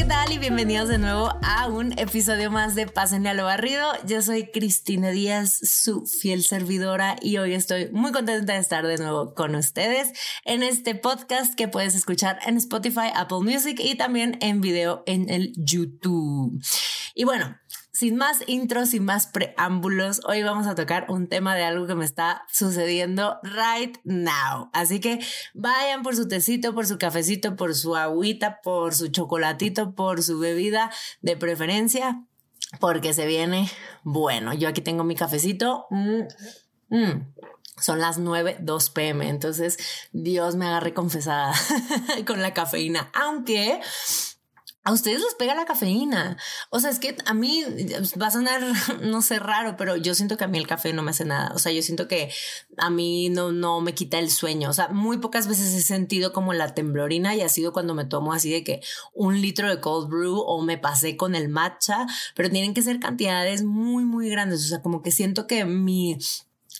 ¿qué tal? Y bienvenidos de nuevo a un episodio más de Pásenle a lo barrido. Yo soy Cristina Díaz, su fiel servidora, y hoy estoy muy contenta de estar de nuevo con ustedes en este podcast que puedes escuchar en Spotify, Apple Music y también en video en el YouTube. Y bueno, sin más intros, sin más preámbulos, hoy vamos a tocar un tema de algo que me está sucediendo right now. Así que vayan por su tecito, por su cafecito, por su agüita, por su chocolatito, por su bebida de preferencia, porque se viene bueno. Yo aquí tengo mi cafecito. Mm, mm. Son las 9, 2 pm, entonces Dios me agarre confesada con la cafeína, aunque a ustedes les pega la cafeína. O sea, es que a mí va a sonar, no sé, raro, pero yo siento que a mí el café no me hace nada. O sea, yo siento que a mí no, no me quita el sueño. O sea, muy pocas veces he sentido como la temblorina y ha sido cuando me tomo así de que un litro de cold brew o me pasé con el matcha, pero tienen que ser cantidades muy, muy grandes. O sea, como que siento que mi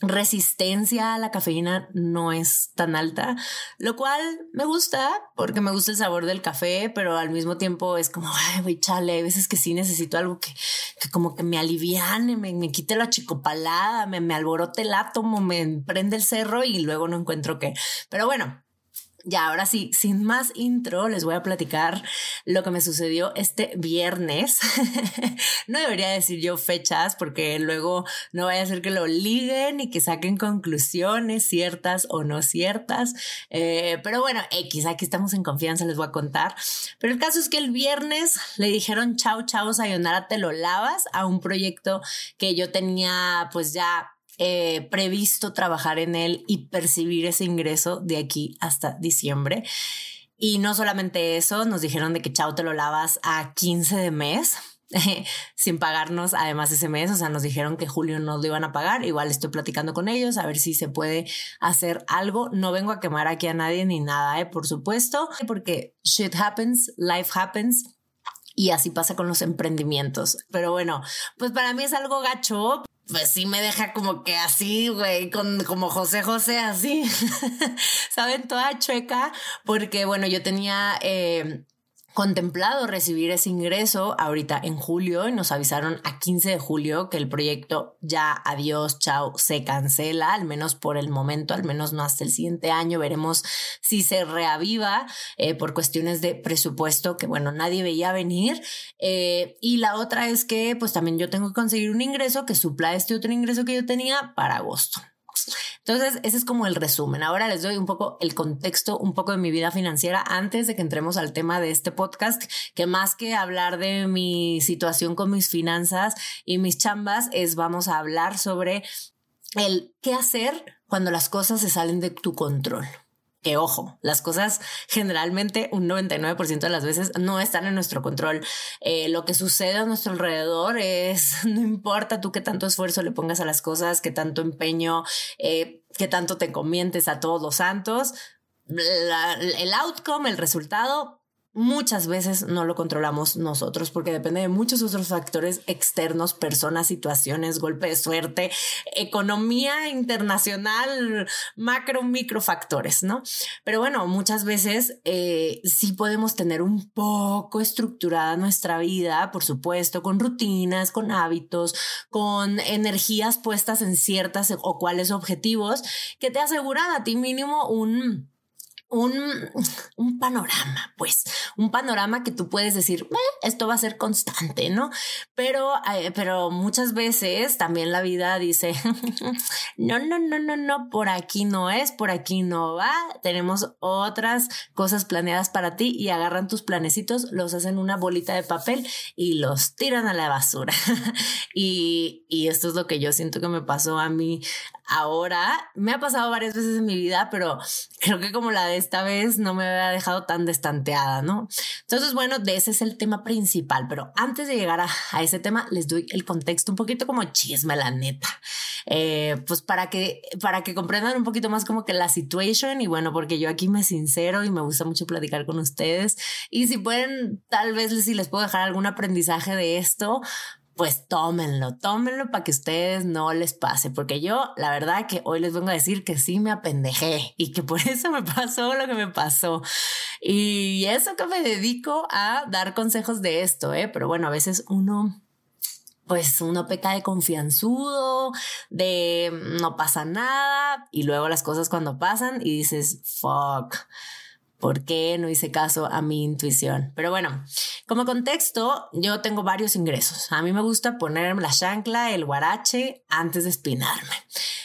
resistencia a la cafeína no es tan alta, lo cual me gusta porque me gusta el sabor del café, pero al mismo tiempo es como, ay, chale, hay veces que sí necesito algo que, que como que me aliviane, me, me quite la chicopalada, me, me alborote el átomo, me prende el cerro y luego no encuentro qué. Pero bueno, ya, ahora sí, sin más intro, les voy a platicar lo que me sucedió este viernes. no debería decir yo fechas porque luego no vaya a ser que lo liguen y que saquen conclusiones ciertas o no ciertas. Eh, pero bueno, X, aquí estamos en confianza, les voy a contar. Pero el caso es que el viernes le dijeron chao, chao, sayonara, te lo lavas a un proyecto que yo tenía pues ya eh, previsto trabajar en él y percibir ese ingreso de aquí hasta diciembre. Y no solamente eso, nos dijeron de que chao te lo lavas a 15 de mes. sin pagarnos además ese mes, o sea, nos dijeron que julio no lo iban a pagar, igual estoy platicando con ellos a ver si se puede hacer algo, no vengo a quemar aquí a nadie ni nada, ¿eh? por supuesto, porque shit happens, life happens, y así pasa con los emprendimientos. Pero bueno, pues para mí es algo gacho pues sí me deja como que así, güey, con como José José así, ¿saben? Toda chueca, porque bueno, yo tenía eh, contemplado recibir ese ingreso ahorita en julio y nos avisaron a 15 de julio que el proyecto ya adiós, chao, se cancela, al menos por el momento, al menos no hasta el siguiente año, veremos si se reaviva eh, por cuestiones de presupuesto que bueno, nadie veía venir. Eh, y la otra es que pues también yo tengo que conseguir un ingreso que supla este otro ingreso que yo tenía para agosto. Entonces, ese es como el resumen. Ahora les doy un poco el contexto, un poco de mi vida financiera antes de que entremos al tema de este podcast, que más que hablar de mi situación con mis finanzas y mis chambas, es vamos a hablar sobre el qué hacer cuando las cosas se salen de tu control que ojo, las cosas generalmente un 99% de las veces no están en nuestro control. Eh, lo que sucede a nuestro alrededor es, no importa tú qué tanto esfuerzo le pongas a las cosas, qué tanto empeño, eh, qué tanto te comientes a todos los santos, el outcome, el resultado muchas veces no lo controlamos nosotros porque depende de muchos otros factores externos, personas, situaciones, golpe de suerte, economía internacional, macro, micro factores, ¿no? Pero bueno, muchas veces eh, sí podemos tener un poco estructurada nuestra vida, por supuesto, con rutinas, con hábitos, con energías puestas en ciertas o cuáles objetivos que te aseguran a ti mínimo un un, un, panorama, pues, un panorama que tú puedes decir, esto va a ser constante, ¿no? Pero, eh, pero muchas veces también la vida dice, no, no, no, no, no, por aquí no es, por aquí no va, tenemos otras cosas planeadas para ti y agarran tus planecitos, los hacen una bolita de papel y los tiran a la basura. y, y esto es lo que yo siento que me pasó a mí ahora, me ha pasado varias veces en mi vida, pero creo que como la de esta vez no me había dejado tan destanteada, ¿no? Entonces, bueno, de ese es el tema principal, pero antes de llegar a, ese tema, les doy el contexto un poquito como chisme, la neta. Eh, pues para que, para que comprendan un poquito más como que la situación y bueno, porque yo aquí me sincero y me gusta mucho platicar con ustedes y si pueden, tal vez si les puedo dejar algún aprendizaje de esto, pues tómenlo, tómenlo para que ustedes no les pase, porque yo la verdad que hoy les vengo a decir que sí me apendejé y que por eso me pasó lo que me pasó. Y eso que me dedico a dar consejos de esto, ¿eh? Pero bueno, a veces uno pues uno peca de confianzudo, de no pasa nada y luego las cosas cuando pasan y dices, fuck. ¿Por qué no hice caso a mi intuición? Pero bueno, como contexto, yo tengo varios ingresos. A mí me gusta ponerme la chancla, el guarache antes de espinarme.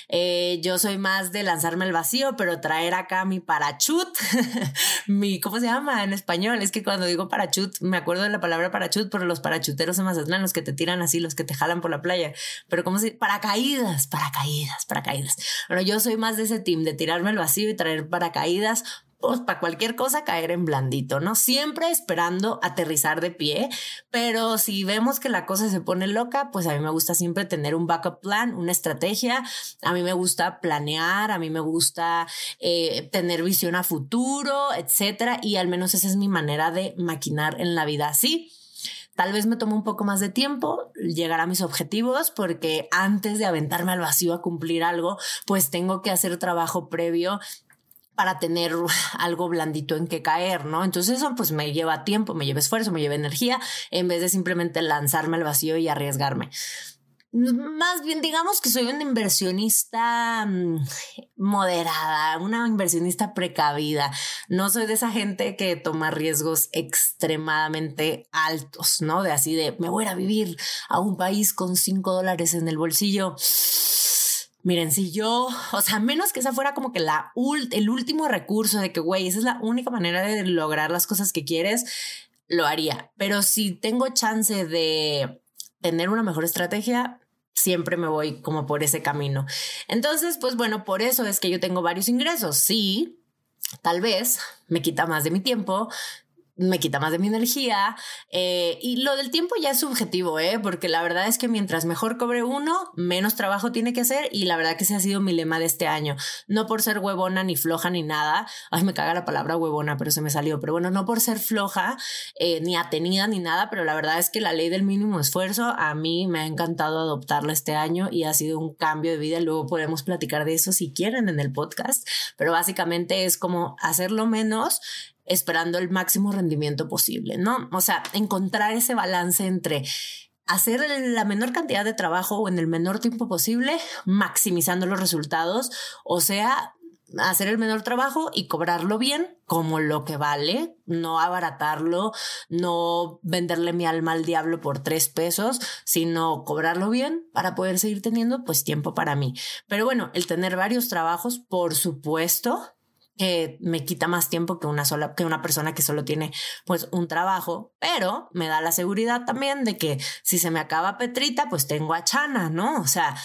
Eh, yo soy más de lanzarme al vacío, pero traer acá mi parachut, mi, ¿cómo se llama en español? Es que cuando digo parachut, me acuerdo de la palabra parachut, pero los parachuteros en Mazatlán, los que te tiran así, los que te jalan por la playa. Pero ¿cómo se Paracaídas, paracaídas, paracaídas. Bueno, yo soy más de ese team, de tirarme al vacío y traer paracaídas pues para cualquier cosa caer en blandito, ¿no? Siempre esperando aterrizar de pie, pero si vemos que la cosa se pone loca, pues a mí me gusta siempre tener un backup plan, una estrategia, a mí me gusta planear, a mí me gusta eh, tener visión a futuro, etcétera, y al menos esa es mi manera de maquinar en la vida así. Tal vez me tomo un poco más de tiempo llegar a mis objetivos porque antes de aventarme al vacío a cumplir algo, pues tengo que hacer trabajo previo para tener algo blandito en que caer, ¿no? Entonces eso pues me lleva tiempo, me lleva esfuerzo, me lleva energía, en vez de simplemente lanzarme al vacío y arriesgarme. Más bien, digamos que soy una inversionista mm, moderada, una inversionista precavida. No soy de esa gente que toma riesgos extremadamente altos, ¿no? De así de, me voy a vivir a un país con cinco dólares en el bolsillo Miren, si yo, o sea, menos que esa fuera como que la el último recurso de que, güey, esa es la única manera de lograr las cosas que quieres, lo haría. Pero si tengo chance de tener una mejor estrategia, siempre me voy como por ese camino. Entonces, pues bueno, por eso es que yo tengo varios ingresos. Sí, tal vez me quita más de mi tiempo, me quita más de mi energía. Eh, y lo del tiempo ya es subjetivo, ¿eh? porque la verdad es que mientras mejor cobre uno, menos trabajo tiene que hacer. Y la verdad que ese ha sido mi lema de este año. No por ser huevona, ni floja, ni nada. Ay, me caga la palabra huevona, pero se me salió. Pero bueno, no por ser floja, eh, ni atenida, ni nada. Pero la verdad es que la ley del mínimo esfuerzo a mí me ha encantado adoptarla este año y ha sido un cambio de vida. Luego podemos platicar de eso si quieren en el podcast. Pero básicamente es como hacerlo menos esperando el máximo rendimiento posible, ¿no? O sea, encontrar ese balance entre hacer la menor cantidad de trabajo o en el menor tiempo posible, maximizando los resultados, o sea, hacer el menor trabajo y cobrarlo bien como lo que vale, no abaratarlo, no venderle mi alma al diablo por tres pesos, sino cobrarlo bien para poder seguir teniendo pues tiempo para mí. Pero bueno, el tener varios trabajos, por supuesto, que me quita más tiempo que una sola, que una persona que solo tiene pues un trabajo, pero me da la seguridad también de que si se me acaba Petrita, pues tengo a Chana, ¿no? O sea,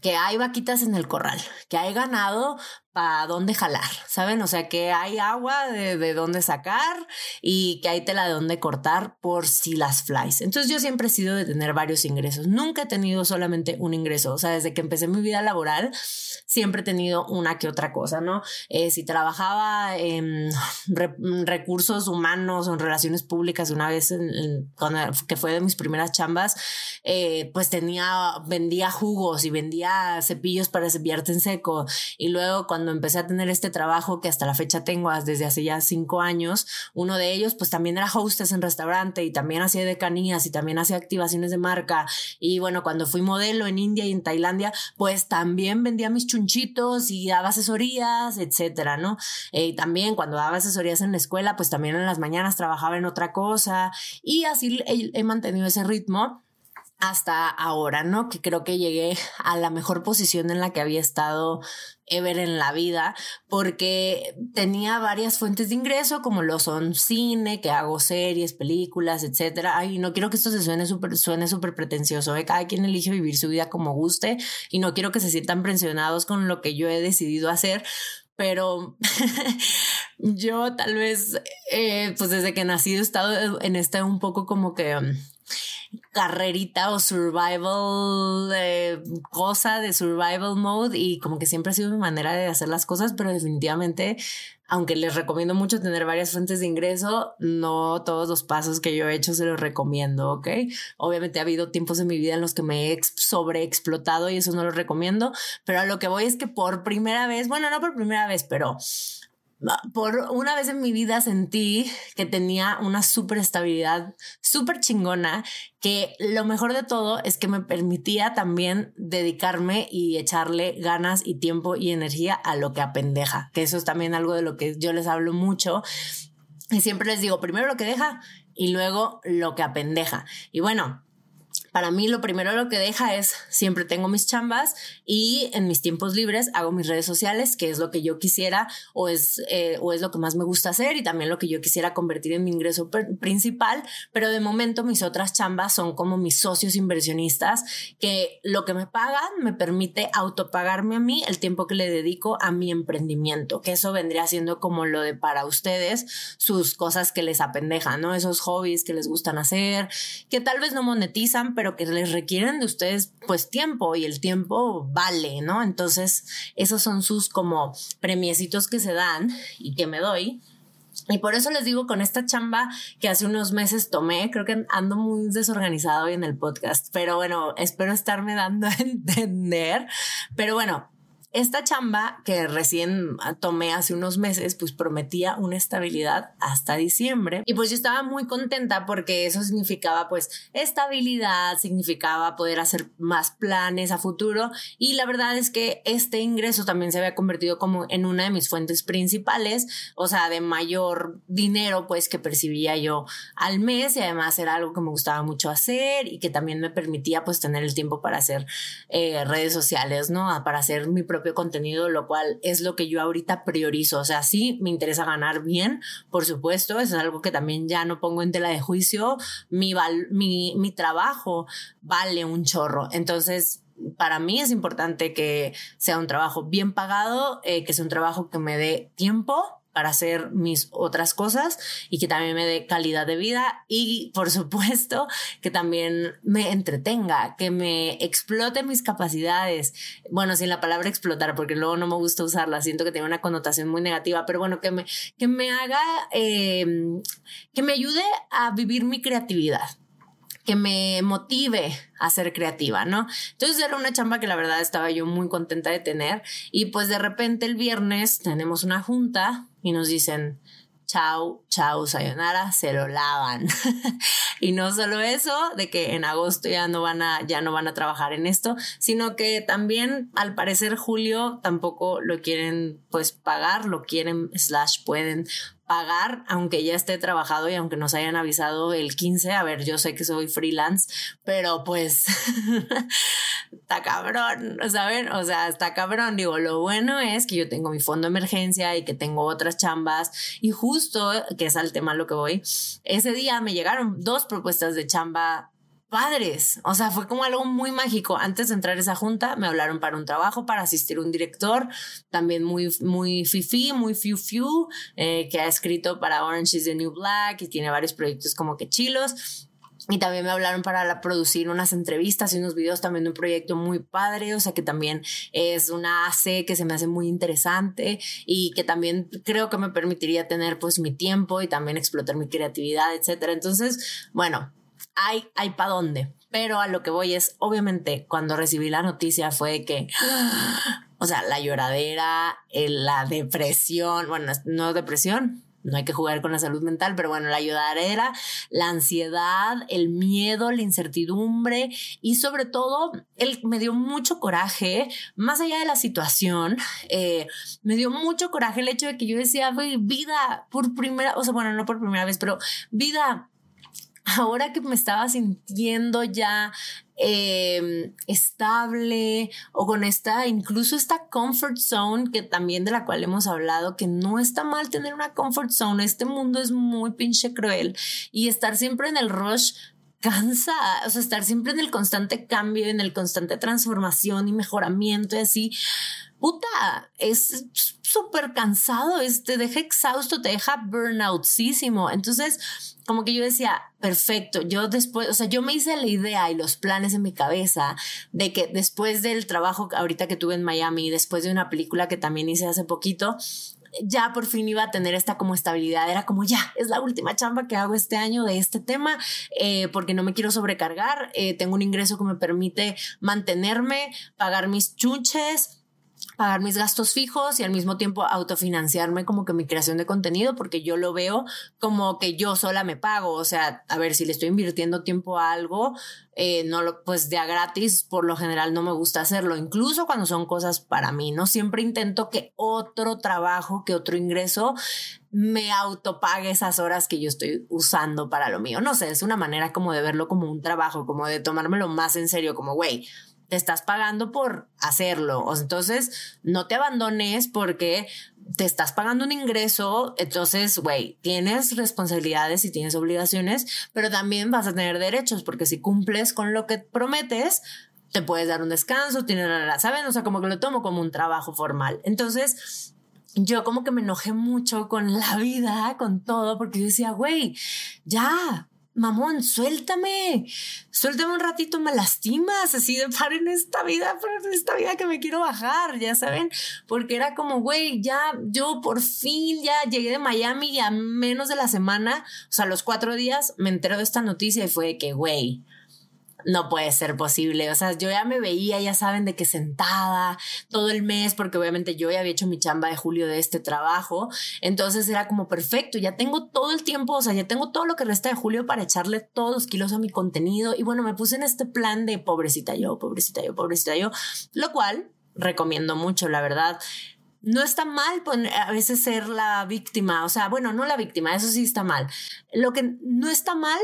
que hay vaquitas en el corral, que hay ganado para dónde jalar, ¿saben? O sea, que hay agua de, de dónde sacar y que hay tela de dónde cortar por si las flies. Entonces yo siempre he sido de tener varios ingresos. Nunca he tenido solamente un ingreso. O sea, desde que empecé mi vida laboral, siempre he tenido una que otra cosa, ¿no? Eh, si trabajaba en recursos humanos o en relaciones públicas una vez en, que fue de mis primeras chambas, eh, pues tenía, vendía jugos y vendía cepillos para cepillarte en seco. Y luego cuando cuando empecé a tener este trabajo que hasta la fecha tengo desde hace ya cinco años, uno de ellos pues también era hostess en restaurante y también hacía decanías y también hacía activaciones de marca. Y bueno, cuando fui modelo en India y en Tailandia, pues también vendía mis chunchitos y daba asesorías, etcétera, ¿no? Eh, y también cuando daba asesorías en la escuela, pues también en las mañanas trabajaba en otra cosa y así he mantenido ese ritmo hasta ahora, ¿no? Que creo que llegué a la mejor posición en la que había estado ever en la vida, porque tenía varias fuentes de ingreso, como lo son cine, que hago series, películas, etcétera. Ay, no quiero que esto se suene súper, suene súper pretencioso, ¿eh? cada quien elige vivir su vida como guste y no quiero que se sientan presionados con lo que yo he decidido hacer, pero yo tal vez, eh, pues desde que nací he estado en este un poco como que carrerita o survival eh, cosa de survival mode y como que siempre ha sido mi manera de hacer las cosas, pero definitivamente aunque les recomiendo mucho tener varias fuentes de ingreso, no todos los pasos que yo he hecho se los recomiendo, ¿ok? Obviamente ha habido tiempos en mi vida en los que me he sobreexplotado y eso no lo recomiendo, pero a lo que voy es que por primera vez, bueno, no por primera vez, pero por una vez en mi vida sentí que tenía una súper estabilidad, súper chingona, que lo mejor de todo es que me permitía también dedicarme y echarle ganas y tiempo y energía a lo que apendeja, que eso es también algo de lo que yo les hablo mucho. Y siempre les digo, primero lo que deja y luego lo que apendeja. Y bueno, para mí lo primero lo que deja es siempre tengo mis chambas y en mis tiempos libres hago mis redes sociales, que es lo que yo quisiera o es, eh, o es lo que más me gusta hacer y también lo que yo quisiera convertir en mi ingreso principal, pero de momento mis otras chambas son como mis socios inversionistas, que lo que me pagan me permite autopagarme a mí el tiempo que le dedico a mi emprendimiento, que eso vendría siendo como lo de para ustedes, sus cosas que les apendejan, ¿no? Esos hobbies que les gustan hacer, que tal vez no monetizan, pero que les requieren de ustedes pues tiempo y el tiempo vale, ¿no? Entonces, esos son sus como premiecitos que se dan y que me doy. Y por eso les digo con esta chamba que hace unos meses tomé, creo que ando muy desorganizado hoy en el podcast, pero bueno, espero estarme dando a entender. Pero bueno, esta chamba que recién tomé hace unos meses, pues prometía una estabilidad hasta diciembre. Y pues yo estaba muy contenta porque eso significaba pues estabilidad, significaba poder hacer más planes a futuro. Y la verdad es que este ingreso también se había convertido como en una de mis fuentes principales, o sea, de mayor dinero pues que percibía yo al mes y además era algo que me gustaba mucho hacer y que también me permitía pues tener el tiempo para hacer eh, redes sociales, ¿no? Para hacer mi propio contenido, lo cual es lo que yo ahorita priorizo. O sea, sí me interesa ganar bien, por supuesto, eso es algo que también ya no pongo en tela de juicio. Mi, mi, mi trabajo vale un chorro. Entonces, para mí es importante que sea un trabajo bien pagado, eh, que sea un trabajo que me dé tiempo para hacer mis otras cosas y que también me dé calidad de vida y por supuesto que también me entretenga, que me explote mis capacidades. Bueno, sin la palabra explotar, porque luego no me gusta usarla, siento que tiene una connotación muy negativa, pero bueno, que me, que me haga, em, que me ayude a vivir mi creatividad que me motive a ser creativa, ¿no? Entonces era una chamba que la verdad estaba yo muy contenta de tener y pues de repente el viernes tenemos una junta y nos dicen, chau, chau, sayonara, se lo lavan. y no solo eso, de que en agosto ya no van a, ya no van a trabajar en esto, sino que también al parecer julio tampoco lo quieren pues pagar, lo quieren slash pueden pagar, aunque ya esté trabajado y aunque nos hayan avisado el 15, a ver, yo sé que soy freelance, pero pues está cabrón, ¿saben? O sea, está cabrón. Digo, lo bueno es que yo tengo mi fondo de emergencia y que tengo otras chambas y justo, que es al tema lo que voy, ese día me llegaron dos propuestas de chamba padres. O sea, fue como algo muy mágico. Antes de entrar a esa junta, me hablaron para un trabajo, para asistir a un director, también muy, muy fifi, muy fiu fiu, eh, que ha escrito para Orange is the New Black y tiene varios proyectos como que chilos. Y también me hablaron para producir unas entrevistas y unos videos también de un proyecto muy padre, o sea que también es una AC que se me hace muy interesante y que también creo que me permitiría tener pues mi tiempo y también explotar mi creatividad, etcétera. Entonces, bueno, hay, hay para dónde. Pero a lo que voy es, obviamente, cuando recibí la noticia fue que, o sea, la lloradera, la depresión, bueno, no depresión, no hay que jugar con la salud mental, pero bueno, la lloradera, la ansiedad, el miedo, la incertidumbre y sobre todo, el, me dio mucho coraje, más allá de la situación, eh, me dio mucho coraje el hecho de que yo decía, vida, por primera, o sea, bueno, no por primera vez, pero vida, ahora que me estaba sintiendo ya em, estable o con esta, incluso esta comfort zone que también de la cual hemos hablado, que no está mal tener una comfort zone, este mundo es muy pinche cruel y estar siempre en el rush cansa, o sea, estar siempre en el constante cambio, en el constante transformación y mejoramiento y así, puta, es súper cansado, te deja exhausto, te deja burnoutísimo. Entonces, como que yo decía, perfecto, yo después, o sea, yo me hice la idea y los planes en mi cabeza de que después del trabajo ahorita que tuve en Miami, después de una película que también hice hace poquito, ya por fin iba a tener esta como estabilidad. Era como ya, es la última chamba que hago este año de este tema eh, porque no me quiero sobrecargar. Eh, tengo un ingreso que me permite mantenerme, pagar mis chunches pagar mis gastos fijos y al mismo tiempo autofinanciarme como que mi creación de contenido porque yo lo veo como que yo sola me pago, o sea, a ver si le estoy invirtiendo tiempo a algo, eh, no lo, pues de a gratis por lo general no me gusta hacerlo, incluso cuando son cosas para mí, no siempre intento que otro trabajo, que otro ingreso me autopague esas horas que yo estoy usando para lo mío, no sé, es una manera como de verlo como un trabajo, como de tomármelo más en serio, como güey, te estás pagando por hacerlo. Entonces, no te abandones porque te estás pagando un ingreso, entonces, güey, tienes responsabilidades y tienes obligaciones, pero también vas a tener derechos, porque si cumples con lo que prometes, te puedes dar un descanso, tienes, ¿saben? O sea, como que lo tomo como un trabajo formal. Entonces, yo como que me enojé mucho con la vida, con todo, porque yo decía, güey, ya, mamón, suéltame, suéltame un ratito, me lastimas, así de par en esta vida, en esta vida que me quiero bajar, ya saben, porque era como, güey, ya yo por fin ya llegué de Miami y a menos de la semana, o sea, los cuatro días me entero de esta noticia y fue que, güey, no puede ser posible. O sea, yo ya me veía, ya saben, de que sentada todo el mes, porque obviamente yo ya había hecho mi chamba de julio de este trabajo. Entonces era como perfecto, ya tengo todo el tiempo, o sea, ya tengo todo lo que resta de julio para echarle todos los kilos a mi contenido. Y bueno, me puse en este plan de pobrecita yo, pobrecita yo, pobrecita yo, lo cual recomiendo mucho, la verdad no está mal a veces ser la víctima, o sea, bueno, no la víctima, eso sí está mal. Lo que no está mal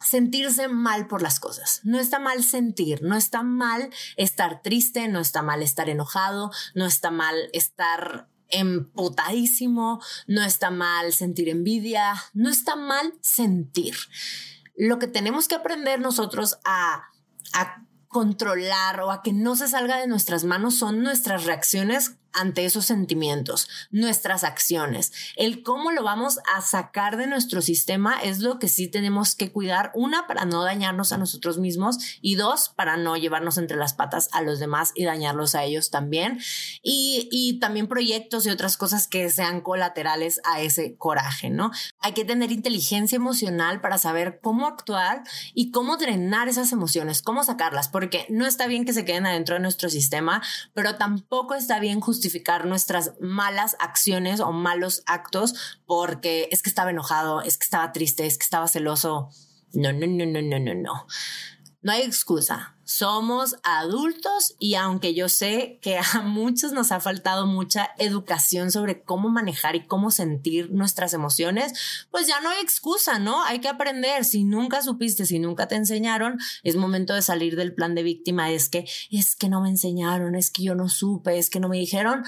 sentirse mal por las cosas. No está mal sentir, no está mal estar triste, no está mal estar enojado, no está mal estar emputadísimo, no está mal sentir envidia, no está mal sentir. Lo que tenemos que aprender nosotros a, a controlar o a que no se salga de nuestras manos son nuestras reacciones ante esos sentimientos, nuestras acciones. El cómo lo vamos a sacar de nuestro sistema es lo que sí tenemos que cuidar. Una, para no dañarnos a nosotros mismos y dos, para no llevarnos entre las patas a los demás y dañarlos a ellos también. Y, y también proyectos y otras cosas que sean colaterales a ese coraje, ¿no? Hay que tener inteligencia emocional para saber cómo actuar y cómo drenar esas emociones, cómo sacarlas, porque no está bien que se queden adentro de nuestro sistema, pero tampoco está bien justificar justificar nuestras malas acciones o malos actos porque es que estaba enojado, es que estaba triste, es que estaba celoso. No, no, no, no, no, no, no. No hay excusa. Somos adultos y aunque yo sé que a muchos nos ha faltado mucha educación sobre cómo manejar y cómo sentir nuestras emociones, pues ya no hay excusa, ¿no? Hay que aprender. Si nunca supiste, si nunca te enseñaron, es momento de salir del plan de víctima. Es que, es que no me enseñaron, es que yo no supe, es que no me dijeron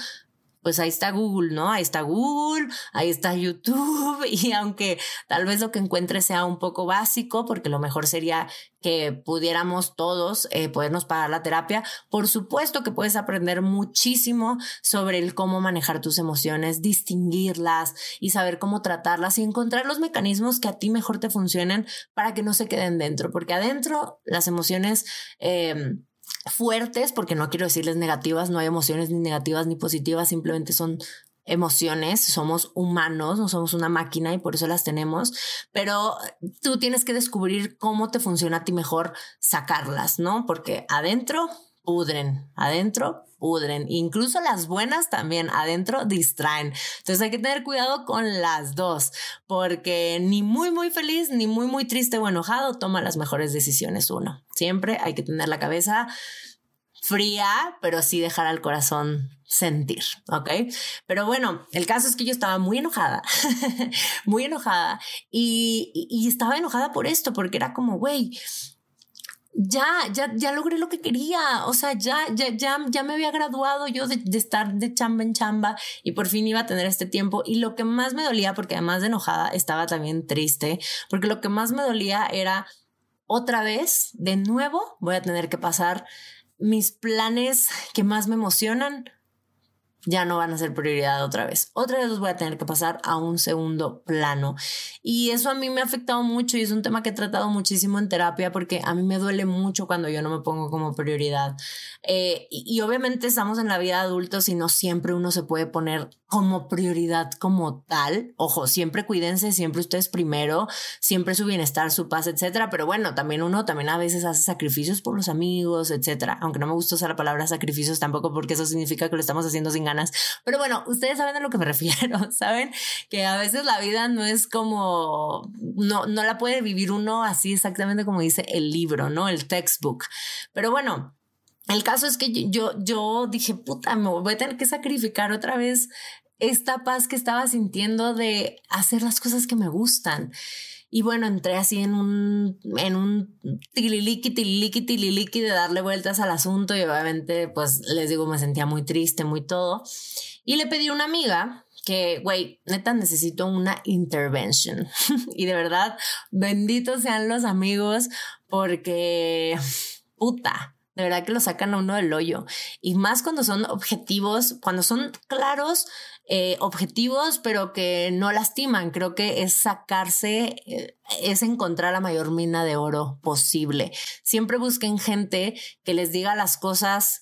pues ahí está Google, ¿no? Ahí está Google, ahí está YouTube y aunque tal vez lo que encuentre sea un poco básico, porque lo mejor sería que pudiéramos todos eh, podernos pagar la terapia, por supuesto que puedes aprender muchísimo sobre el cómo manejar tus emociones, distinguirlas y saber cómo tratarlas y encontrar los mecanismos que a ti mejor te funcionen para que no se queden dentro, porque adentro las emociones... Eh, fuertes, porque no quiero decirles negativas, no hay emociones ni negativas ni positivas, simplemente son emociones, somos humanos, no somos una máquina y por eso las tenemos, pero tú tienes que descubrir cómo te funciona a ti mejor sacarlas, ¿no? Porque adentro pudren, adentro pudren, incluso las buenas también adentro distraen. Entonces hay que tener cuidado con las dos, porque ni muy muy feliz, ni muy muy triste o enojado toma las mejores decisiones uno. Siempre hay que tener la cabeza fría, pero sí dejar al corazón sentir, ¿ok? Pero bueno, el caso es que yo estaba muy enojada, muy enojada y, y, estaba enojada por esto, porque era como, güey, ya, ya, ya logré lo que quería. O sea, ya, ya, ya, ya me había graduado yo de, de, estar de chamba en chamba y por fin iba a tener este tiempo. Y lo que más me dolía, porque además de enojada, estaba también triste, porque lo que más me dolía era otra vez, de nuevo, voy a tener que pasar mis planes que más me emocionan ya no van a ser prioridad otra vez. Otra vez los voy a tener que pasar a un segundo plano. Y eso a mí me ha afectado mucho y es un tema que he tratado muchísimo en terapia porque a mí me duele mucho cuando yo no me pongo como prioridad. Eh, y, obviamente estamos en la vida de adultos y no siempre uno se puede poner como prioridad como tal. Ojo, siempre cuídense, siempre ustedes primero, siempre su bienestar, su paz, etcétera. Pero bueno, también uno también a veces hace sacrificios por los amigos, etcétera. Aunque no me gusta usar la palabra sacrificios tampoco porque eso significa que lo estamos haciendo sin. Pero bueno, ustedes saben a lo que me refiero, ¿saben? Que a veces la vida no es como, no, no la puede vivir uno así exactamente como dice el libro, ¿no? El textbook. Pero bueno, el caso es que yo, yo dije, puta, me voy a tener que sacrificar otra vez esta paz que estaba sintiendo de hacer las cosas que me gustan. Y bueno, entré así en un, en un tililiqui, tililiqui, tililiqui de darle vueltas al asunto y obviamente, pues les digo, me sentía muy triste, muy todo. Y le pedí a una amiga que, güey, neta necesito una intervention. y de verdad, benditos sean los amigos porque, puta, de verdad que lo sacan a uno del hoyo. Y más cuando son objetivos, cuando son claros, eh, objetivos, pero que no lastiman. Creo que es sacarse, eh, es encontrar la mayor mina de oro posible. Siempre busquen gente que les diga las cosas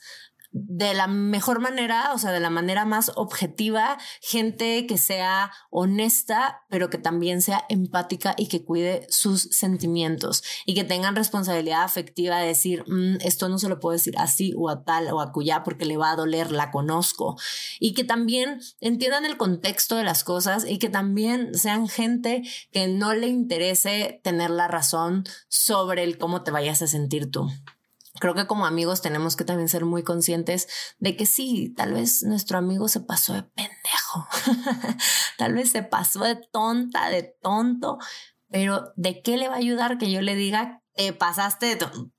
de la mejor manera, o sea, de la manera más objetiva, gente que sea honesta, pero que también sea empática y que cuide sus sentimientos y que tengan responsabilidad afectiva de decir, mm, esto no se lo puedo decir así o a tal o a cuya porque le va a doler, la conozco. Y que también entiendan el contexto de las cosas y que también sean gente que no le interese tener la razón sobre el cómo te vayas a sentir tú creo que como amigos tenemos que también ser muy conscientes de que sí, tal vez nuestro amigo se pasó de pendejo, tal vez se pasó de tonta, de tonto, pero ¿de qué le va a ayudar que yo le diga, te pasaste de tonto?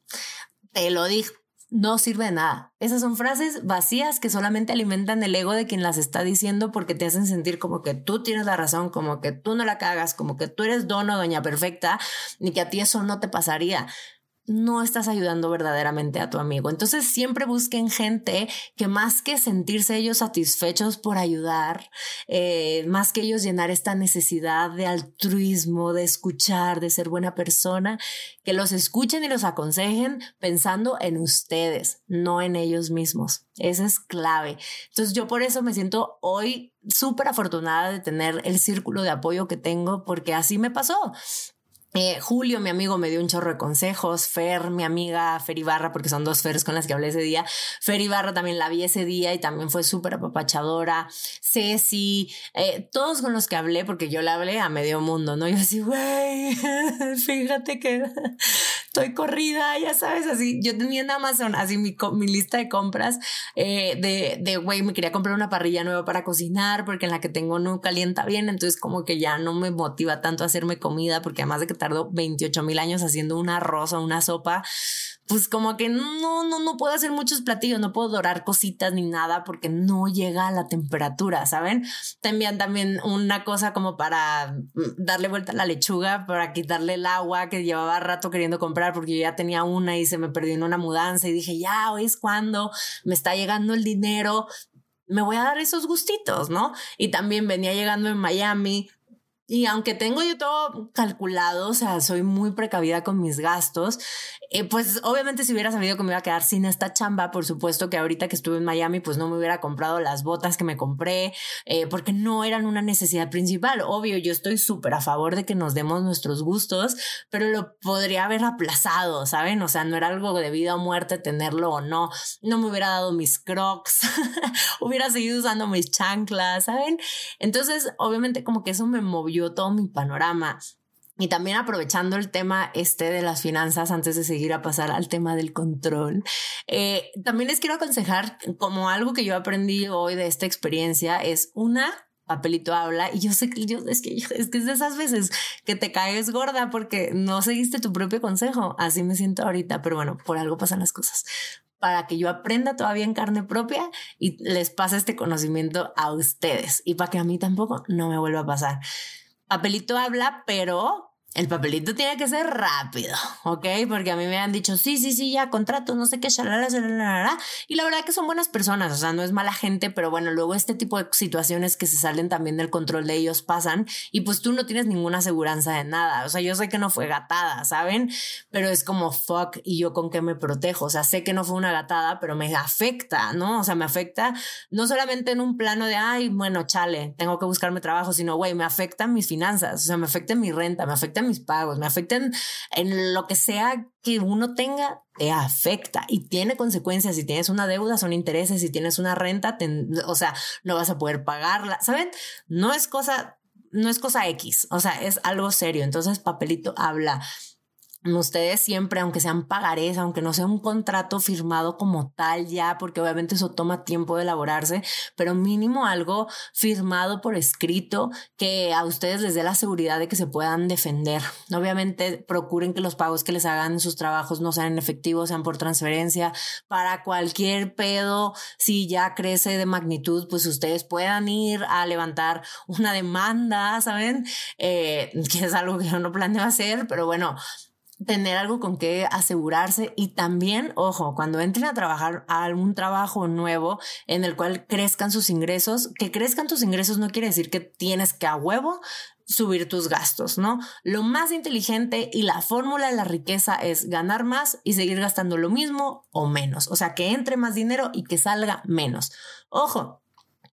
Te lo dijo. No sirve de nada. Esas son frases vacías que solamente alimentan el ego de quien las está diciendo porque te hacen sentir como que tú tienes la razón, como que tú no la cagas, como que tú eres dono, doña perfecta, ni que a ti eso no te pasaría no estás ayudando verdaderamente a tu amigo. Entonces siempre busquen gente que más que sentirse ellos satisfechos por ayudar, eh, más que ellos llenar esta necesidad de altruismo, de escuchar, de ser buena persona, que los escuchen y los aconsejen pensando en ustedes, no en ellos mismos. Esa es clave. Entonces yo por eso me siento hoy súper afortunada de tener el círculo de apoyo que tengo porque así me pasó. Eh, Julio, mi amigo, me dio un chorro de consejos. Fer, mi amiga, Fer Ibarra, porque son dos Fers con las que hablé ese día. Fer Ibarra también la vi ese día y también fue súper apapachadora. Ceci, eh, todos con los que hablé, porque yo le hablé a medio mundo, ¿no? Yo así, güey, fíjate que estoy corrida, ya sabes, así. Yo tenía en Amazon así mi, mi lista de compras eh, de, güey, me quería comprar una parrilla nueva para cocinar, porque en la que tengo no calienta bien, entonces como que ya no me motiva tanto a hacerme comida, porque además de que tardó 28 mil años haciendo una arroz o una sopa, pues como que no, no, no puedo hacer muchos platillos, no puedo dorar cositas ni nada porque no llega a la temperatura, ¿saben? Te envían también una cosa como para darle vuelta a la lechuga, para quitarle el agua que llevaba rato queriendo comprar porque yo ya tenía una y se me perdió en una mudanza y dije, ya, hoy es cuando me está llegando el dinero, me voy a dar esos gustitos, ¿no? Y también venía llegando en Miami y aunque tengo yo todo calculado, o sea, soy muy precavida con mis gastos, eh, pues obviamente si hubiera sabido que me iba a quedar sin esta chamba, por supuesto que ahorita que estuve en Miami, pues no me hubiera comprado las botas que me compré, eh, porque no eran una necesidad principal. Obvio, yo estoy súper a favor de que nos demos nuestros gustos, pero lo podría haber aplazado, ¿saben? O sea, no era algo de vida o muerte tenerlo o no. No me hubiera dado mis crocs, hubiera seguido usando mis chanclas, ¿saben? Entonces, obviamente como que eso me movió todo mi panorama. Y también aprovechando el tema este de las finanzas antes de seguir a pasar al tema del control, eh, también les quiero aconsejar como algo que yo aprendí hoy de esta experiencia es una papelito habla y yo sé que yo es que es que es de esas veces que te caes gorda porque no seguiste tu propio consejo. Así me siento ahorita, pero bueno, por algo pasan las cosas para que yo aprenda todavía en carne propia y les pase este conocimiento a ustedes y para que a mí tampoco no me vuelva a pasar papelito habla, pero el papelito tiene que ser rápido, ¿ok? Porque a mí me han dicho, sí, sí, sí, ya, contrato, no sé qué, shalala, shalala, y la verdad que son buenas personas, o sea, no es mala gente, pero bueno, luego este tipo de situaciones que se salen también del control de ellos pasan y pues tú no tienes ninguna aseguranza de nada, o sea, yo sé que no fue gatada, ¿saben? Pero es como, fuck, y yo con qué me protejo, o sea, sé que no fue una gatada, pero me afecta, ¿no? O sea, me afecta no solamente en un plano de, ay, bueno, chale, tengo que buscarme trabajo, sino, güey, me afectan mis finanzas, o sea, me afecta mi renta, me afecta mis pagos, me afectan en lo que sea que uno tenga, te afecta y tiene consecuencias. Si tienes una deuda, son intereses. Si tienes una renta, o sea, no vas a poder pagarla. ¿Saben? No es cosa, no es cosa X, o sea, es algo serio. Entonces, papelito habla ustedes siempre, aunque sean pagarés, aunque no sea un contrato firmado como tal ya, porque obviamente eso toma tiempo de elaborarse, pero mínimo algo firmado por escrito que a ustedes les dé la seguridad de que se puedan defender. Obviamente procuren que los pagos que les hagan en sus trabajos no sean en efectivo, sean por transferencia. Para cualquier pedo, si ya crece de magnitud, pues ustedes puedan ir a levantar una demanda, ¿saben? Eh, que es algo que yo no planeo hacer, pero bueno, tener algo con que asegurarse y también, ojo, cuando entren a trabajar a algún trabajo nuevo en el cual crezcan sus ingresos, que crezcan tus ingresos no quiere decir que tienes que a huevo subir tus gastos, ¿no? Lo más inteligente y la fórmula de la riqueza es ganar más y seguir gastando lo mismo o menos, o sea, que entre más dinero y que salga menos. Ojo,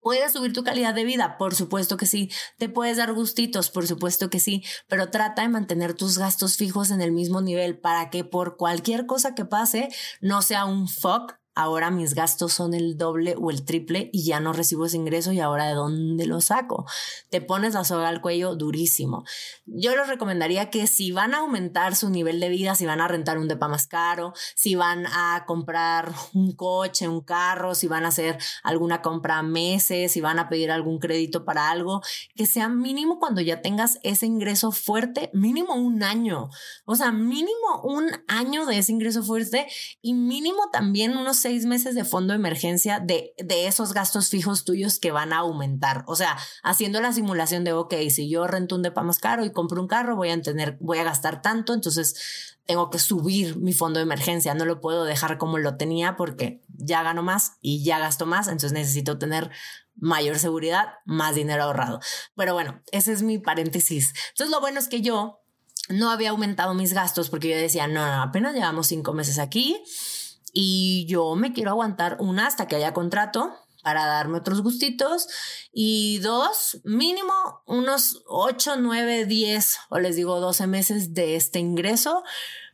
¿Puedes subir tu calidad de vida? Por supuesto que sí. ¿Te puedes dar gustitos? Por supuesto que sí. Pero trata de mantener tus gastos fijos en el mismo nivel para que por cualquier cosa que pase no sea un fuck ahora mis gastos son el doble o el triple y ya no recibo ese ingreso y ahora de dónde lo saco. Te pones la soga al cuello durísimo. Yo les recomendaría que si van a aumentar su nivel de vida, si van a rentar un depa más caro, si van a comprar un coche, un carro, si van a hacer alguna compra a meses, si van a pedir algún crédito para algo, que sea mínimo cuando ya tengas ese ingreso fuerte, mínimo un año. O sea, mínimo un año de ese ingreso fuerte y mínimo también unos seis meses de fondo de emergencia de, de esos gastos fijos tuyos que van a aumentar. O sea, haciendo la simulación de, ok, si yo rento un depa más caro y compro un carro, voy a tener, voy a gastar tanto, entonces tengo que subir mi fondo de emergencia. No lo puedo dejar como lo tenía porque ya gano más y ya gasto más, entonces necesito tener mayor seguridad, más dinero ahorrado. Pero bueno, ese es mi paréntesis. Entonces lo bueno es que yo no había aumentado mis gastos porque yo decía, no, no apenas llevamos cinco meses aquí y yo me quiero aguantar una hasta que haya contrato para darme otros gustitos y dos, mínimo unos 8, 9, 10 o les digo 12 meses de este ingreso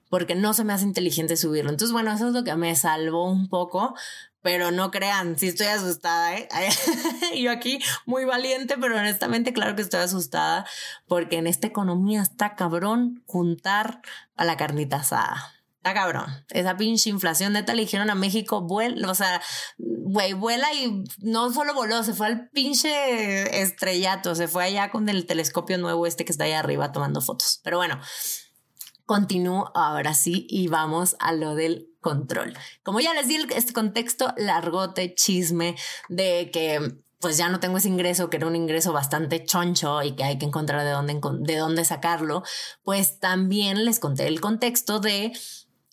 porque no se me hace inteligente subirlo. Entonces, bueno, eso es lo que me salvó un poco, pero no crean, sí estoy asustada, ¿eh? Yo aquí muy valiente, pero honestamente claro que estoy asustada porque en esta economía está cabrón juntar a la carnita asada. Está cabrón. Esa pinche inflación neta le dijeron a México, vuela, o sea, güey, vuela y no solo voló, se fue al pinche estrellato, se fue allá con el telescopio nuevo este que está ahí arriba tomando fotos. Pero bueno, continúo ahora sí y vamos a lo del control. Como ya les di este contexto largote, chisme de que pues ya no tengo ese ingreso, que era un ingreso bastante choncho y que hay que encontrar de dónde, de dónde sacarlo, pues también les conté el contexto de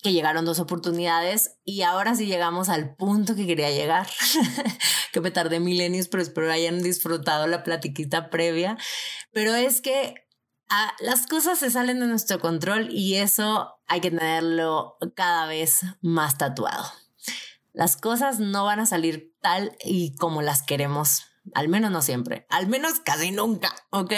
que llegaron dos oportunidades y ahora sí llegamos al punto que quería llegar, que me tardé milenios, pero espero hayan disfrutado la platiquita previa, pero es que ah, las cosas se salen de nuestro control y eso hay que tenerlo cada vez más tatuado. Las cosas no van a salir tal y como las queremos al menos no siempre, al menos casi nunca, ¿ok?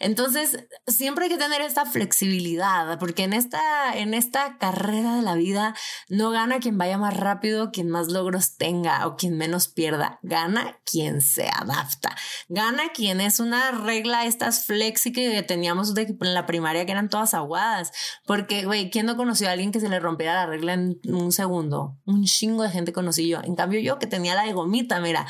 Entonces, siempre hay que tener esta flexibilidad, porque en esta, en esta carrera de la vida no gana quien vaya más rápido, quien más logros tenga o quien menos pierda, gana quien se adapta, gana quien es una regla, estas flexi que teníamos en la primaria que eran todas aguadas, porque, güey, ¿quién no conoció a alguien que se le rompiera la regla en un segundo? Un chingo de gente conocí yo, en cambio yo que tenía la de gomita, mira,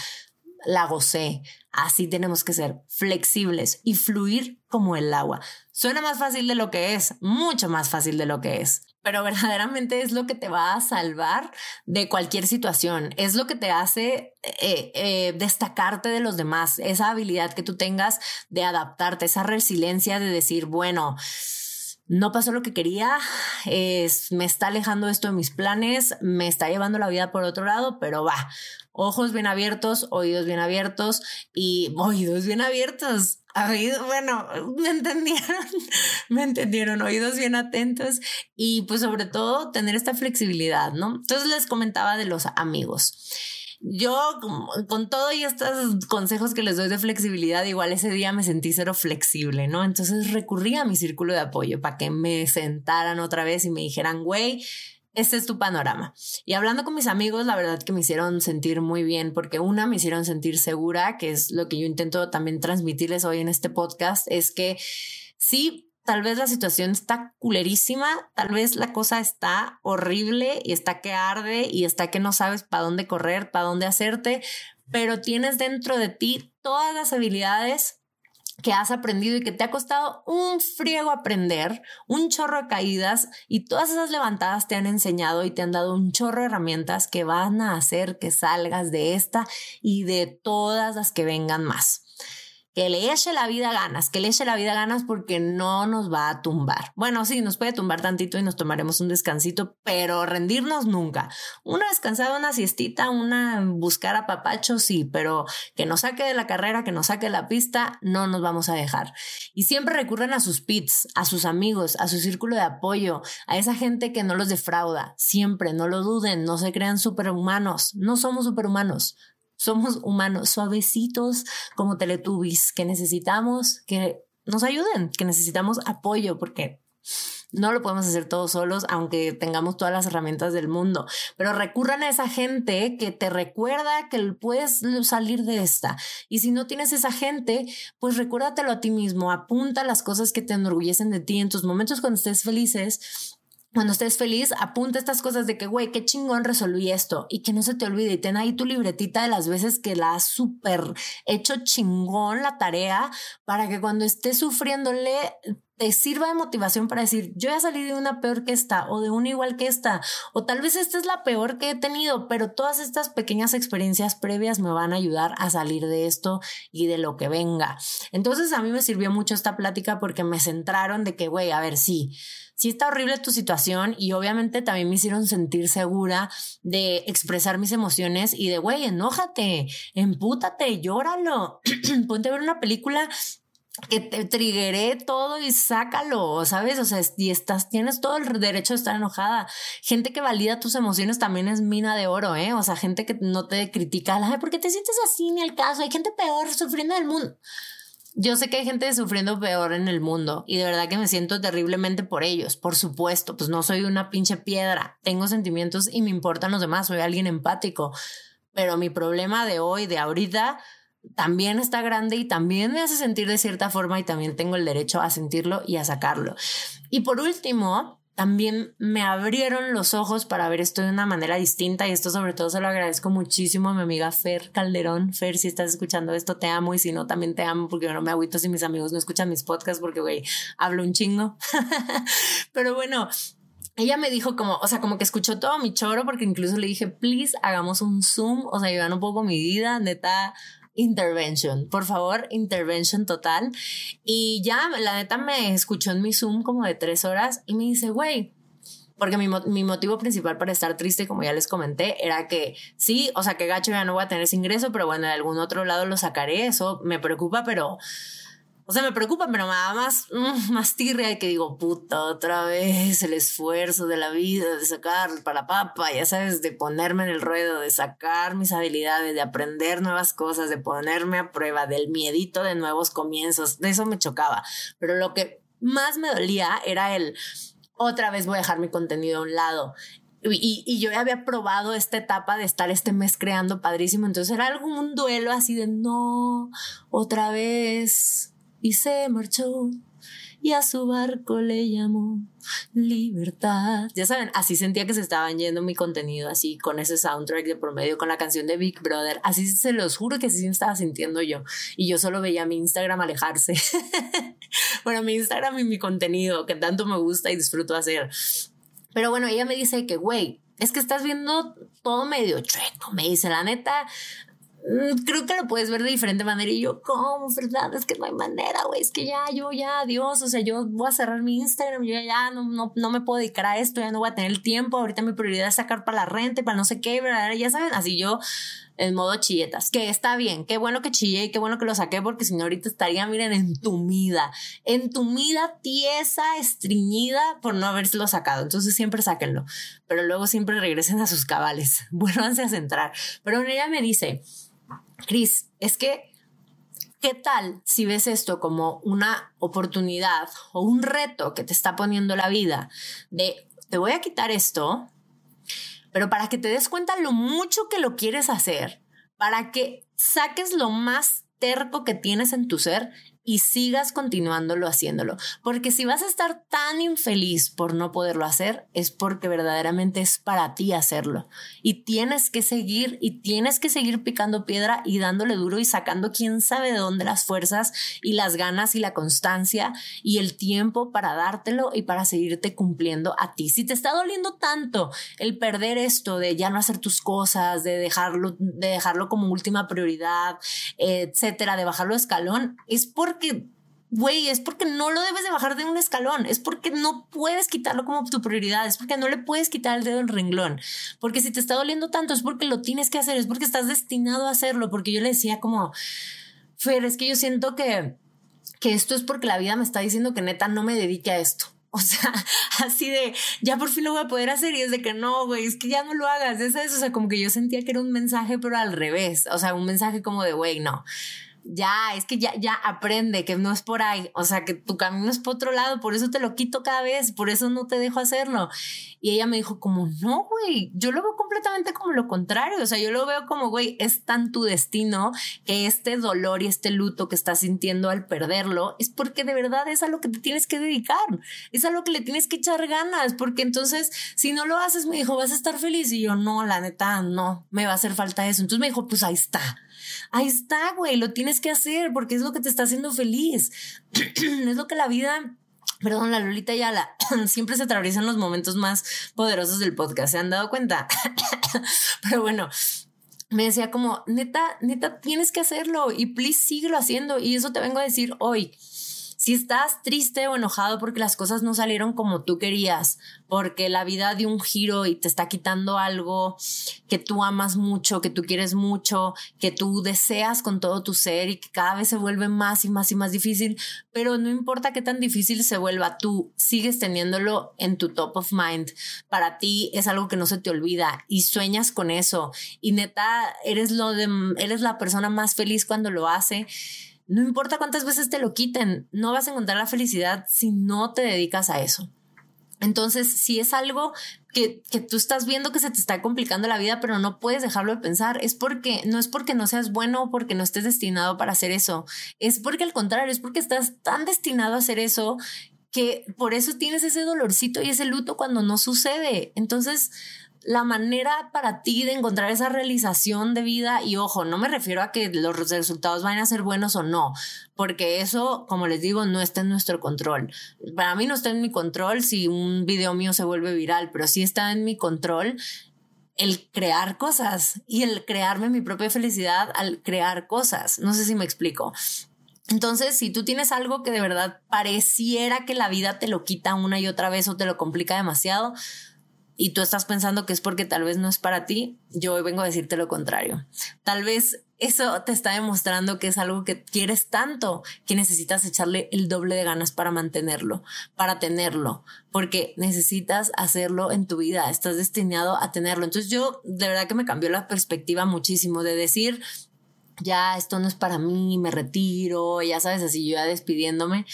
la gocé. Así tenemos que ser flexibles y fluir como el agua. Suena más fácil de lo que es, mucho más fácil de lo que es, pero verdaderamente es lo que te va a salvar de cualquier situación, es lo que te hace eh, eh, destacarte de los demás, esa habilidad que tú tengas de adaptarte, esa resiliencia de decir, bueno, no pasó lo que quería, es, me está alejando esto de mis planes, me está llevando la vida por otro lado, pero va, ojos bien abiertos, oídos bien abiertos y oídos bien abiertos. Bueno, me entendieron, me entendieron, oídos bien atentos y pues sobre todo tener esta flexibilidad, ¿no? Entonces les comentaba de los amigos yo con todo y estos consejos que les doy de flexibilidad, igual ese día me sentí cero flexible, ¿no? Entonces recurrí a mi círculo de apoyo para que me sentaran otra vez y me dijeran, güey, este es tu panorama. Y hablando con mis amigos, la verdad que me hicieron sentir muy bien, porque una, me hicieron sentir segura, que es lo que yo intento también transmitirles hoy en este podcast, es que sí tal vez la situación está culerísima, tal vez la cosa está horrible y está que arde y está que no sabes para dónde correr, para dónde hacerte, pero tienes dentro de ti todas las habilidades que has aprendido y que te ha costado un friego aprender, un chorro de caídas y todas esas levantadas te han enseñado y te han dado un chorro de herramientas que van a hacer que salgas de esta y de todas las que vengan más que le eche la vida ganas, que le eche la vida ganas porque no nos va a tumbar. Bueno, sí, nos puede tumbar tantito y nos tomaremos un descansito, pero rendirnos nunca. Una descansada, una siestita, una buscar a papacho, sí, pero que nos saque de la carrera, que nos saque de la pista, no nos vamos a dejar. Y siempre recurren a sus pits, a sus amigos, a su círculo de apoyo, a esa gente que no los defrauda. Siempre, no lo duden, no se crean superhumanos, no somos superhumanos somos humanos suavecitos como teletubbies que necesitamos que nos ayuden, que necesitamos apoyo porque no lo podemos hacer todos solos, aunque tengamos todas las herramientas del mundo, pero recurran a esa gente que te recuerda que puedes salir de esta. Y si no tienes esa gente, pues recuérdatelo a ti mismo, apunta las cosas que te enorgullecen de ti en tus momentos cuando estés felices cuando estés feliz, apunta estas cosas de que, güey, qué chingón resolví esto y que no se te olvide y ten ahí tu libretita de las veces que la has súper hecho chingón la tarea para que cuando estés sufriéndole te sirva de motivación para decir, yo ya salí de una peor que esta o de una igual que esta, o tal vez esta es la peor que he tenido, pero todas estas pequeñas experiencias previas me van a ayudar a salir de esto y de lo que venga. Entonces a mí me sirvió mucho esta plática porque me centraron de que, güey, a ver, sí, sí está horrible tu situación y obviamente también me hicieron sentir segura de expresar mis emociones y de, güey, enójate, empútate, llóralo, ponte a ver una película que te trigueré todo y sácalo, ¿sabes? O sea, y estás, tienes todo el derecho de estar enojada. Gente que valida tus emociones también es mina de oro, ¿eh? O sea, gente que no te critica, ay, ¿por qué te sientes así? Ni el caso, hay gente peor sufriendo del mundo. Yo sé que hay gente sufriendo peor en el mundo y de verdad que me siento terriblemente por ellos, por supuesto, pues no soy una pinche piedra, tengo sentimientos y me importan los demás, soy alguien empático, pero mi problema de hoy, de ahorita, también está grande y también me hace sentir de cierta forma y también tengo el derecho a sentirlo y a sacarlo. Y por último, también me abrieron los ojos para ver esto de una manera distinta y esto sobre todo se lo agradezco muchísimo a mi amiga Fer Calderón. Fer, si estás escuchando esto, te amo y si no, también te amo porque yo no me agüito si mis amigos no escuchan mis podcasts porque, güey, hablo un chingo. Pero bueno, ella me dijo como, o sea, como que escuchó todo mi choro porque incluso le dije, please, hagamos un Zoom, o sea, ayudan un poco mi vida, neta, intervention, por favor, intervention total. Y ya, la neta me escuchó en mi Zoom como de tres horas y me dice, güey, porque mi, mi, motivo principal para estar triste, como ya les comenté, era que sí, o sea, que gacho ya no voy a tener ese ingreso, pero bueno, de algún otro lado lo sacaré, eso me preocupa, pero o sea, me preocupa, pero me da más, más tirria que digo, puta, otra vez el esfuerzo de la vida, de sacar para papa, ya sabes, de ponerme en el ruedo, de sacar mis habilidades, de aprender nuevas cosas, de ponerme a prueba, del miedito de nuevos comienzos, de eso me chocaba. Pero lo que más me dolía era el, otra vez voy a dejar mi contenido a un lado. Y, y, yo ya había probado esta etapa de estar este mes creando padrísimo, entonces era algo, un duelo así de no, otra vez, y se marchó y a su barco le llamó libertad. Ya saben, así sentía que se estaban yendo mi contenido, así con ese soundtrack de promedio, con la canción de Big Brother. Así se los juro que así me estaba sintiendo yo. Y yo solo veía mi Instagram alejarse. bueno, mi Instagram y mi contenido, que tanto me gusta y disfruto hacer. Pero bueno, ella me dice que, güey, es que estás viendo todo medio chueco. Me dice, la neta, creo que lo puedes ver de diferente manera. Y yo, ¿cómo? ¿Verdad? Es que no hay manera, güey. Es que ya, yo, ya, adiós. O sea, yo voy a cerrar mi Instagram. Yo ya no, no, no me puedo dedicar a esto. Ya no voy a tener el tiempo. Ahorita mi prioridad es sacar para la renta, para no sé qué, ¿verdad? Ya saben, así yo en modo chilletas, que está bien, qué bueno que chillé y qué bueno que lo saqué porque si no ahorita estaría, miren, entumida, entumida, tiesa, estreñida por no haberlo sacado. Entonces siempre sáquenlo, pero luego siempre regresen a sus cabales, vuélvanse a centrar. Pero ella me dice, Cris, es que, ¿qué tal si ves esto como una oportunidad o un reto que te está poniendo la vida de, te voy a quitar esto, pero para que te des cuenta lo mucho que lo quieres hacer, para que saques lo más terco que tienes en tu ser y sigas continuándolo haciéndolo. Porque si vas a estar tan infeliz por no poderlo hacer, es porque verdaderamente es para ti hacerlo. Y tienes que seguir y tienes que seguir picando piedra y dándole duro y sacando quién sabe de dónde las fuerzas y las ganas y la constancia y el tiempo para dártelo y para seguirte cumpliendo a ti. Si te está doliendo tanto el perder esto de ya no hacer tus cosas, de dejarlo, de dejarlo como última prioridad, etcétera, de bajarlo escalón, es porque porque, güey, es porque no lo debes de bajar de un escalón, es porque no puedes quitarlo como tu prioridad, es porque no le puedes quitar el dedo en renglón, porque si te está doliendo tanto es porque lo tienes que hacer, es porque estás destinado a hacerlo, porque yo le decía como, Fer, es que yo siento que, que esto es porque la vida me está diciendo que neta no me dedique a esto. O sea, así de, ya por fin lo voy a poder hacer y es de que no, güey, es que ya no lo hagas. Es eso, como que yo sentía que era un mensaje, pero al revés. O sea, un mensaje como de, güey, no, ya, es que ya, ya aprende que no es por ahí, o sea, que tu camino es por otro lado, por eso te lo quito cada vez, por eso no te dejo hacerlo. Y ella me dijo como, no, güey, yo lo veo completamente como lo contrario, o sea, yo lo veo como, güey, es tan tu destino que este dolor y este luto que estás sintiendo al perderlo es porque de verdad es a lo que te tienes que dedicar, es a lo que le tienes que echar ganas, porque entonces, si no lo haces, me dijo, vas a estar feliz. Y yo, no, la neta, no, me va a hacer falta eso. Entonces me dijo, pues ahí está Ahí está, güey, lo tienes que hacer porque es lo que te está haciendo feliz. es lo que la vida Perdón, la Lolita ya la siempre se atraviesan los momentos más poderosos del podcast. ¿Se han dado cuenta? Pero bueno, me decía como, neta, neta, tienes que hacerlo y please síguelo haciendo. Y eso te vengo a decir hoy. Si estás triste o enojado porque las cosas no salieron como tú querías, porque la vida dio un giro y te está quitando algo que tú amas mucho, que tú quieres mucho, que tú deseas con todo tu ser y que cada vez se vuelve más y más y más difícil, pero no importa qué tan difícil se vuelva, tú sigues teniéndolo en tu top of mind. Para ti es algo que no se te olvida y sueñas con eso y neta eres lo de eres la persona más feliz cuando lo hace no importa cuántas veces te lo quiten, no vas a encontrar la felicidad si no te dedicas a eso. Entonces, si es algo que, que, tú estás viendo que se te está complicando la vida, pero no puedes dejarlo de pensar, es porque no es porque no seas bueno o porque no estés destinado para hacer eso. Es porque al contrario, es porque estás tan destinado a hacer eso que por eso tienes ese dolorcito y ese luto cuando no sucede. Entonces, la manera para ti de encontrar esa realización de vida y ojo, no me refiero a que los resultados vayan a ser buenos o no, porque eso, como les digo, no está en nuestro control. Para mí no está en mi control si un video mío se vuelve viral, pero sí está en mi control el crear cosas y el crearme mi propia felicidad al crear cosas. No sé si me explico. Entonces, si tú tienes algo que de verdad pareciera que la vida te lo quita una y otra vez o te lo complica demasiado, y tú estás pensando que es porque tal vez no es para ti, yo hoy vengo a decirte lo contrario. Tal vez eso te está demostrando que es algo que quieres tanto que necesitas echarle el doble de ganas para mantenerlo, para tenerlo, porque necesitas hacerlo en tu vida, estás destinado a tenerlo. Entonces yo de verdad que me cambió la perspectiva muchísimo de decir, ya esto no es para mí, me retiro, ya sabes, así yo ya despidiéndome.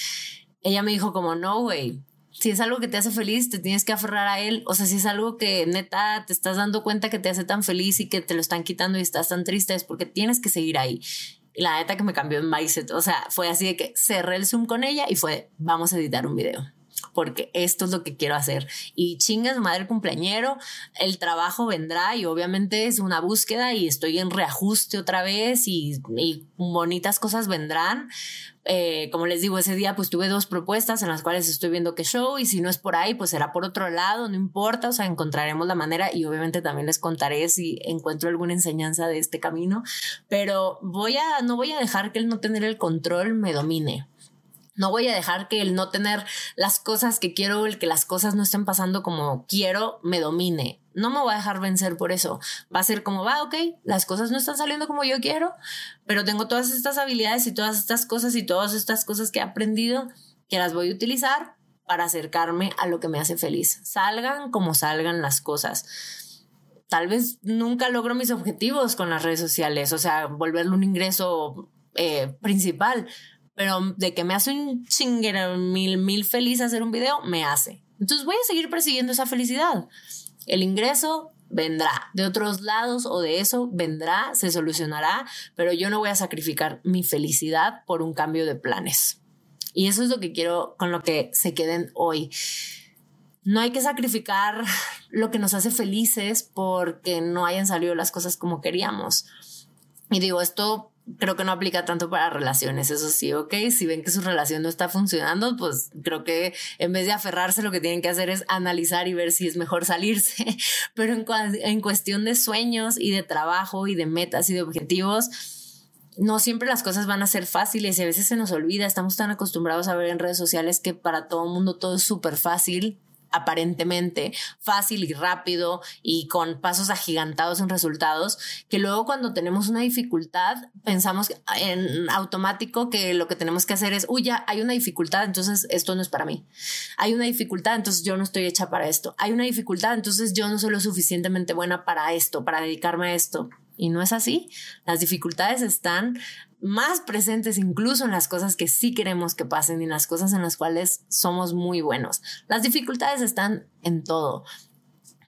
Ella me dijo como, no, güey, si es algo que te hace feliz, te tienes que aferrar a él. O sea, si es algo que neta te estás dando cuenta que te hace tan feliz y que te lo están quitando y estás tan triste, es porque tienes que seguir ahí. La neta que me cambió en mindset. O sea, fue así de que cerré el Zoom con ella y fue, vamos a editar un video. porque esto es lo que quiero hacer. Y chingas madre cumpleañero, el trabajo vendrá y obviamente es una búsqueda y estoy en reajuste otra vez y, y bonitas cosas vendrán. Eh, como les digo, ese día pues tuve dos propuestas en las cuales estoy viendo qué show y si no es por ahí pues será por otro lado, no importa, o sea, encontraremos la manera y obviamente también les contaré si encuentro alguna enseñanza de este camino, pero voy a, no voy a dejar que el no tener el control me domine. No voy a dejar que el no tener las cosas que quiero, el que las cosas no estén pasando como quiero, me domine. No me voy a dejar vencer por eso. Va a ser como, va, ok, las cosas no están saliendo como yo quiero, pero tengo todas estas habilidades y todas estas cosas y todas estas cosas que he aprendido que las voy a utilizar para acercarme a lo que me hace feliz. Salgan como salgan las cosas. Tal vez nunca logro mis objetivos con las redes sociales, o sea, volverle un ingreso eh, principal, pero de que me hace un chinguero mil, mil feliz hacer un video, me hace. Entonces voy a seguir persiguiendo esa felicidad. El ingreso vendrá de otros lados o de eso vendrá, se solucionará, pero yo no voy a sacrificar mi felicidad por un cambio de planes. Y eso es lo que quiero con lo que se queden hoy. No hay que sacrificar lo que nos hace felices porque no hayan salido las cosas como queríamos. Y digo, esto creo que no aplica tanto para relaciones, eso sí, ok, si ven que su relación no está funcionando, pues creo que en vez de aferrarse lo que tienen que hacer es analizar y ver si es mejor salirse, pero en, en cuestión de sueños y de trabajo y de metas y de objetivos, no siempre las cosas van a ser fáciles y a veces se nos olvida, estamos tan acostumbrados a ver en redes sociales que para todo mundo todo es súper fácil aparentemente fácil y rápido y con pasos agigantados en resultados, que luego cuando tenemos una dificultad pensamos en automático que lo que tenemos que hacer es, uy, hay una dificultad, entonces esto no es para mí. Hay una dificultad, entonces yo no estoy hecha para esto. Hay una dificultad, entonces yo no soy lo suficientemente buena para esto, para dedicarme a esto. Y no es así. Las dificultades están más presentes incluso en las cosas que sí queremos que pasen y en las cosas en las cuales somos muy buenos. Las dificultades están en todo.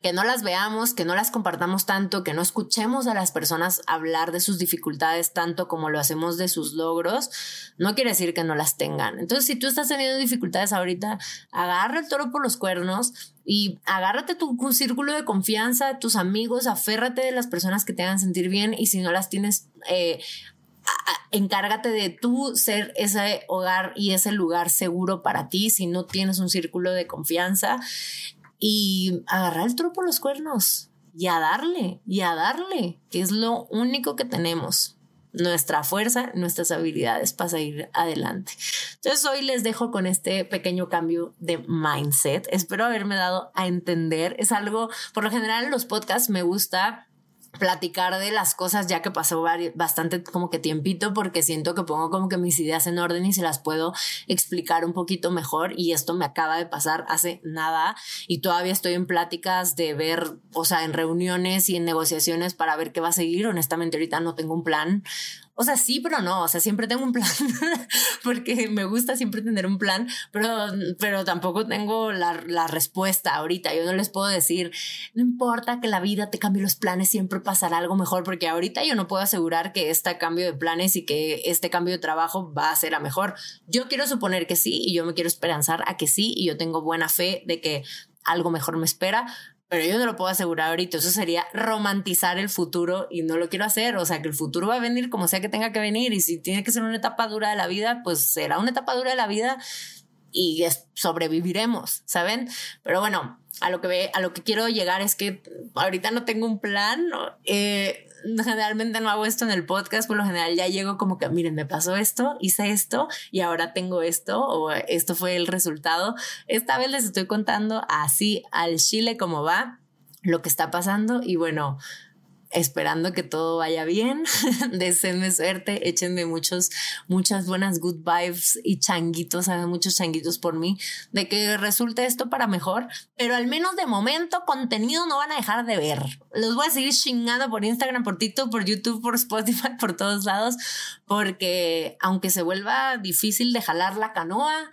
Que no las veamos, que no las compartamos tanto, que no escuchemos a las personas hablar de sus dificultades tanto como lo hacemos de sus logros, no quiere decir que no las tengan. Entonces, si tú estás teniendo dificultades ahorita, agarra el toro por los cuernos y agárrate tu círculo de confianza, tus amigos, aférrate de las personas que te hagan sentir bien y si no las tienes, eh, encárgate de tú ser ese hogar y ese lugar seguro para ti si no tienes un círculo de confianza y agarrar el toro por los cuernos y a darle y a darle, que es lo único que tenemos nuestra fuerza, nuestras habilidades para seguir adelante. Entonces hoy les dejo con este pequeño cambio de mindset. Espero haberme dado a entender. Es algo, por lo general en los podcasts me gusta platicar de las cosas ya que pasó bastante como que tiempito porque siento que pongo como que mis ideas en orden y se las puedo explicar un poquito mejor y esto me acaba de pasar hace nada y todavía estoy en pláticas de ver, o sea, en reuniones y en negociaciones para ver qué va a seguir. Honestamente ahorita no tengo un plan. O sea, sí, pero no, o sea, siempre tengo un plan, porque me gusta siempre tener un plan, pero, pero tampoco tengo la, la, respuesta ahorita. Yo no les puedo decir, no importa que la vida te cambie los planes, siempre pasará algo mejor, porque ahorita yo no puedo asegurar que este cambio de planes y que este cambio de trabajo va a ser a mejor. Yo quiero suponer que sí y yo me quiero esperanzar a que sí y yo tengo buena fe de que algo mejor me espera, pero yo no lo puedo asegurar ahorita. Eso sería romantizar el futuro y no lo quiero hacer. O sea, que el futuro va a venir como sea que tenga que venir y si tiene que ser una etapa dura de la vida, pues será una etapa dura de la vida y sobreviviremos, ¿saben? Pero bueno, a lo que a lo que quiero llegar es que ahorita no tengo un plan. Eh, generalmente no hago esto en el podcast, por lo general ya llego como que, miren, me pasó esto, hice esto y ahora tengo esto o esto fue el resultado. Esta vez les estoy contando así al Chile como va, lo que está pasando y bueno, esperando que todo vaya bien. Deseenme suerte, échenme muchos, muchas buenas good vibes y changuitos, hagan muchos changuitos por mí, de que resulte esto para mejor, pero al menos de momento contenido no van a dejar de ver. Los voy a seguir chingando por Instagram, por TikTok, por YouTube, por Spotify, por todos lados, porque aunque se vuelva difícil de jalar la canoa,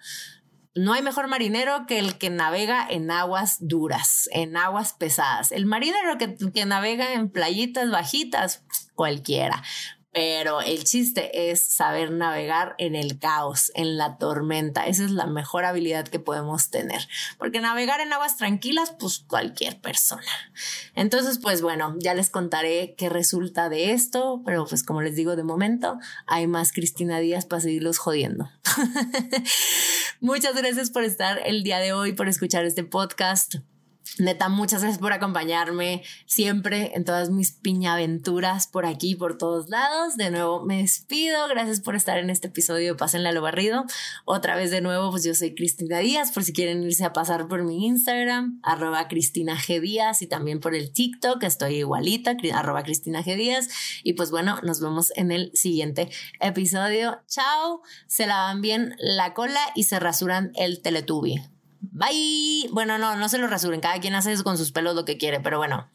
no hay mejor marinero que el que navega en aguas duras, en aguas pesadas. El marinero que, que navega en playitas bajitas, cualquiera. Pero el chiste es saber navegar en el caos, en la tormenta. Esa es la mejor habilidad que podemos tener, porque navegar en aguas tranquilas, pues cualquier persona. Entonces, pues bueno, ya les contaré qué resulta de esto, pero pues como les digo de momento, hay más Cristina Díaz para seguirlos jodiendo. Muchas gracias por estar el día de hoy, por escuchar este podcast. Neta, muchas gracias por acompañarme siempre en todas mis piñaventuras por aquí, por todos lados. De nuevo me despido. Gracias por estar en este episodio de Pásenle a lo barrido. Otra vez de nuevo, pues yo soy Cristina Díaz, por si quieren irse a pasar por mi Instagram, arroba Cristina G. Díaz, y también por el TikTok, estoy igualita, arroba Cristina G. Díaz. Y pues bueno, nos vemos en el siguiente episodio. Chao, se lavan bien la cola y se rasuran el teletubi. Bye. Bueno, no, no se lo rasuren. Cada quien hace con sus pelos lo que quiere, pero bueno.